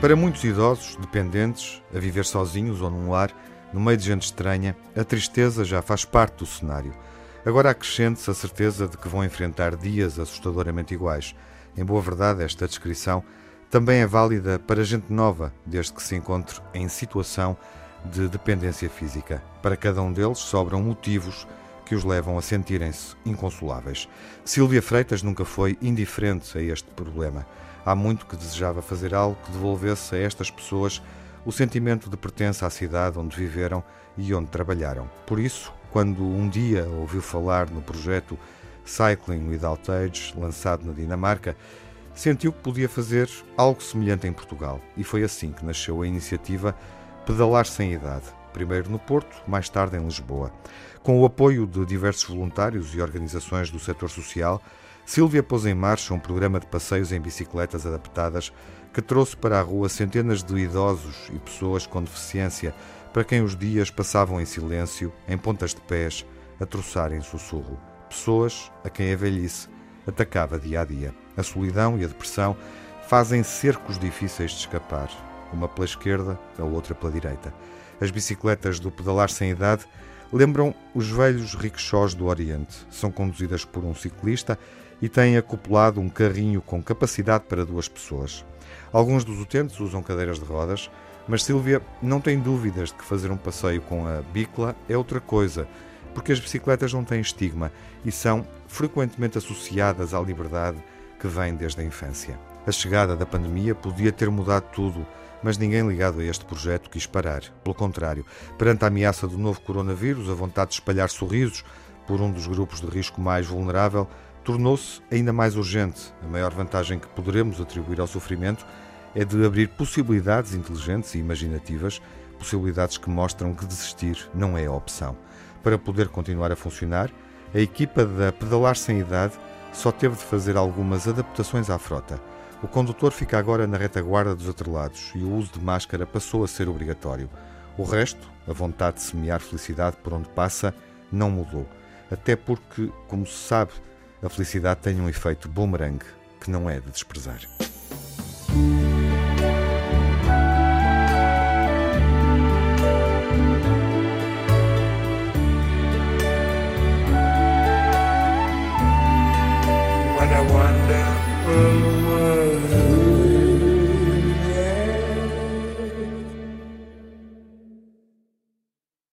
Para muitos idosos, dependentes, a viver sozinhos ou num lar, no meio de gente estranha, a tristeza já faz parte do cenário. Agora acrescente-se a certeza de que vão enfrentar dias assustadoramente iguais. Em boa verdade, esta descrição também é válida para gente nova, desde que se encontre em situação de dependência física. Para cada um deles sobram motivos que os levam a sentirem-se inconsoláveis. Silvia Freitas nunca foi indiferente a este problema. Há muito que desejava fazer algo que devolvesse a estas pessoas o sentimento de pertença à cidade onde viveram e onde trabalharam. Por isso, quando um dia ouviu falar no projeto Cycling Without Age, lançado na Dinamarca, sentiu que podia fazer algo semelhante em Portugal. E foi assim que nasceu a iniciativa Pedalar Sem Idade, primeiro no Porto, mais tarde em Lisboa. Com o apoio de diversos voluntários e organizações do setor social, Silvia pôs em marcha um programa de passeios em bicicletas adaptadas que trouxe para a rua centenas de idosos e pessoas com deficiência para quem os dias passavam em silêncio, em pontas de pés, a troçar em sussurro. Pessoas a quem a velhice atacava dia a dia. A solidão e a depressão fazem cercos difíceis de escapar, uma pela esquerda, a outra pela direita. As bicicletas do pedalar sem idade lembram os velhos rickshaws do Oriente. São conduzidas por um ciclista e têm acoplado um carrinho com capacidade para duas pessoas. Alguns dos utentes usam cadeiras de rodas, mas Silvia não tem dúvidas de que fazer um passeio com a bicla é outra coisa, porque as bicicletas não têm estigma e são frequentemente associadas à liberdade que vem desde a infância. A chegada da pandemia podia ter mudado tudo, mas ninguém ligado a este projeto quis parar. Pelo contrário, perante a ameaça do novo coronavírus, a vontade de espalhar sorrisos por um dos grupos de risco mais vulnerável tornou-se ainda mais urgente. A maior vantagem que poderemos atribuir ao sofrimento é de abrir possibilidades inteligentes e imaginativas, possibilidades que mostram que desistir não é a opção. Para poder continuar a funcionar, a equipa da Pedalar Sem Idade só teve de fazer algumas adaptações à frota. O condutor fica agora na retaguarda dos atrelados e o uso de máscara passou a ser obrigatório. O resto, a vontade de semear felicidade por onde passa, não mudou. Até porque, como se sabe, a felicidade tem um efeito bumerangue que não é de desprezar. What a wonderful world.